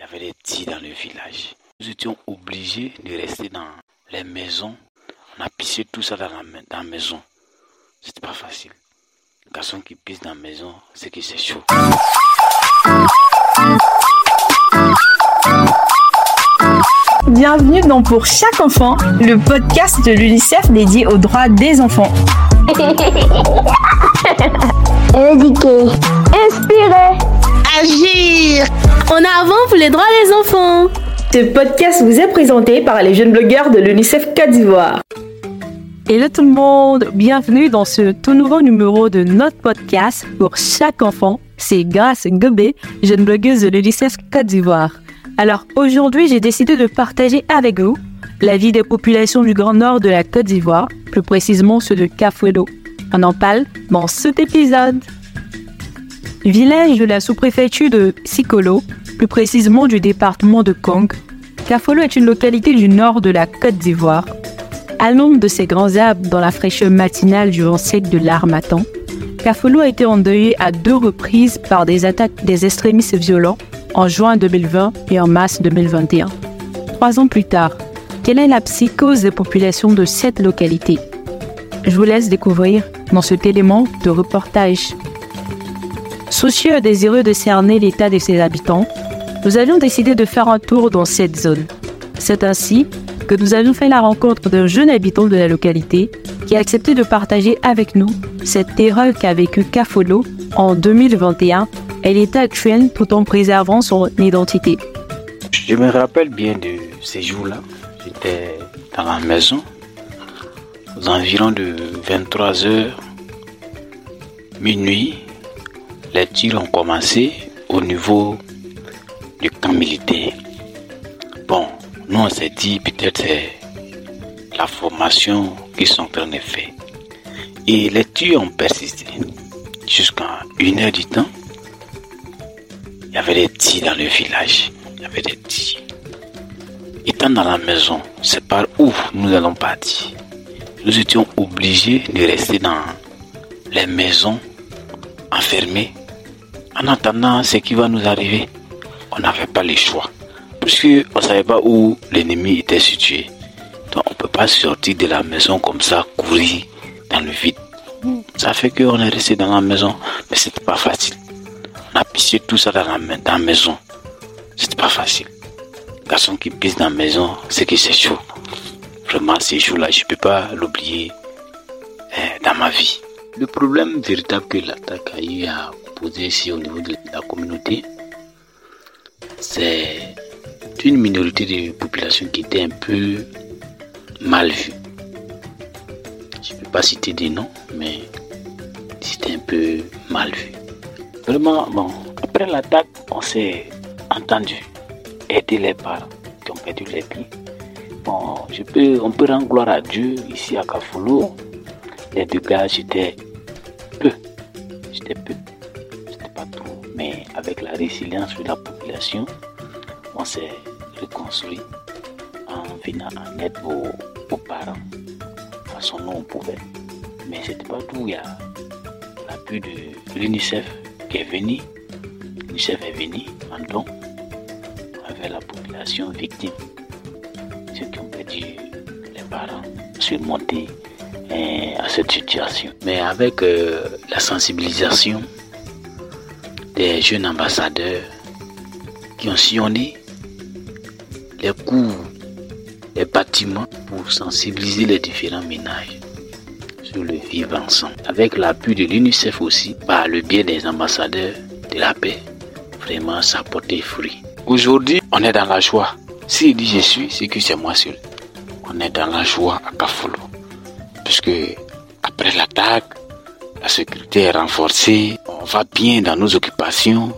Il y avait des tirs dans le village. Nous étions obligés de rester dans les maisons. On a pissé tout ça dans la, dans la maison. C'était pas facile. Le garçon qui pisse dans la maison, c'est que c'est chaud. Bienvenue dans Pour chaque enfant, le podcast de l'UNICEF dédié aux droits des enfants. Éduquer, inspirer, agir. En avant pour les droits des enfants. Ce podcast vous est présenté par les jeunes blogueurs de l'UNICEF Côte d'Ivoire. Hello tout le monde, bienvenue dans ce tout nouveau numéro de notre podcast pour chaque enfant. C'est Grace Gobé, jeune blogueuse de l'UNICEF Côte d'Ivoire. Alors aujourd'hui, j'ai décidé de partager avec vous la vie des populations du Grand Nord de la Côte d'Ivoire, plus précisément ceux de Kafuelo. On en parle dans cet épisode. Village de la sous-préfecture de Sikolo, plus précisément du département de Kong, Kafolo est une localité du nord de la Côte d'Ivoire. À l'ombre de ses grands arbres dans la fraîcheur matinale du vent sec de l'Armatan, Kafolo a été endeuillé à deux reprises par des attaques des extrémistes violents en juin 2020 et en mars 2021. Trois ans plus tard, quelle est la psychose des populations de cette localité? Je vous laisse découvrir dans cet élément de reportage. Soucieux et désireux de cerner l'état de ses habitants, nous avions décidé de faire un tour dans cette zone. C'est ainsi que nous avions fait la rencontre d'un jeune habitant de la localité qui a accepté de partager avec nous cette terreur qu'a vécu Kafolo en 2021 et l'état actuel tout en préservant son identité. Je me rappelle bien de ces jours-là. J'étais dans la maison aux environs de 23 heures, minuit. Les tirs ont commencé au niveau du camp militaire? Bon, nous on s'est dit peut-être c'est la formation qui sont en train. Et les tirs ont persisté jusqu'à une heure du temps? Il y avait des tirs dans le village. Il y avait des tirs. Étant dans la maison, c'est par où nous allons partir? Nous étions obligés de rester dans les maisons enfermées en attendant ce qui va nous arriver. On n'avait pas le choix. Puisqu'on ne savait pas où l'ennemi était situé. Donc on ne peut pas sortir de la maison comme ça, courir dans le vide. Ça fait qu'on est resté dans la maison, mais c'était pas facile. On a pissé tout ça dans la, dans la maison. C'était pas facile. Garçon qui pisse dans la maison, c'est que c'est chaud. Vraiment, ces jours-là, je ne peux pas l'oublier eh, dans ma vie. Le problème véritable que l'attaque a eu à ici au niveau de la communauté, c'est une minorité de population qui était un peu mal vue. Je ne peux pas citer des noms, mais c'était un peu mal vu. Vraiment, bon, après l'attaque, on s'est entendu aider les parents qui ont perdu les pieds. Bon, je peux, on peut rendre gloire à Dieu ici à Kafoulou. Les dégâts, j'étais peu. J'étais peu. Avec la résilience de la population, on s'est reconstruit en venant en aide aux, parents. De façon, nous, on pouvait. Mais c'était pas tout. Il y a l'appui de l'UNICEF qui est venu. L'UNICEF est venu en don avec la population victime. Ceux qui ont perdu les parents, surmonter eh, à cette situation. Mais avec euh, la sensibilisation des jeunes ambassadeurs qui ont sillonné les cours, les bâtiments pour sensibiliser les différents ménages sur le vivre ensemble. Avec l'appui de l'UNICEF aussi, par le biais des ambassadeurs de la paix, vraiment ça porté fruit. Aujourd'hui, on est dans la joie. S'il dit je suis, c'est que c'est moi seul. On est dans la joie à Kafolo. Puisque après l'attaque, la sécurité est renforcée, on va bien dans nos occupations,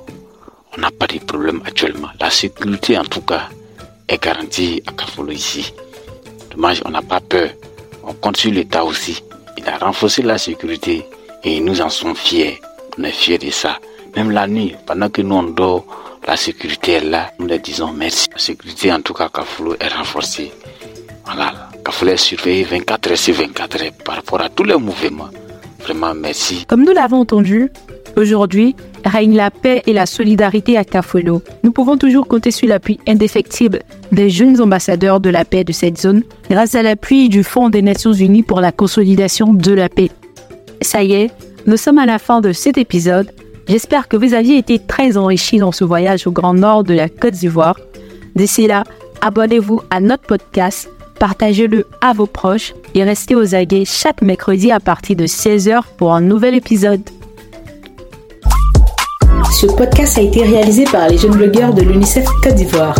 on n'a pas de problème actuellement. La sécurité en tout cas est garantie à Kafolo ici. Dommage, on n'a pas peur. On compte sur l'État aussi. Il a renforcé la sécurité et nous en sommes fiers. On est fiers de ça. Même la nuit, pendant que nous on dort, la sécurité est là. Nous leur disons merci. La sécurité en tout cas Kafolo est renforcée. Voilà. Kafolo est surveillé 24 heures sur 24 heures par rapport à tous les mouvements. Vraiment merci. Comme nous l'avons entendu, aujourd'hui, règne la paix et la solidarité à Kafolo. Nous pouvons toujours compter sur l'appui indéfectible des jeunes ambassadeurs de la paix de cette zone grâce à l'appui du Fonds des Nations Unies pour la consolidation de la paix. Ça y est, nous sommes à la fin de cet épisode. J'espère que vous aviez été très enrichis dans ce voyage au grand nord de la Côte d'Ivoire. D'ici là, abonnez-vous à notre podcast, partagez-le à vos proches et restez aux aguets chaque mercredi à partir de 16h pour un nouvel épisode. Ce podcast a été réalisé par les jeunes blogueurs de l'UNICEF Côte d'Ivoire.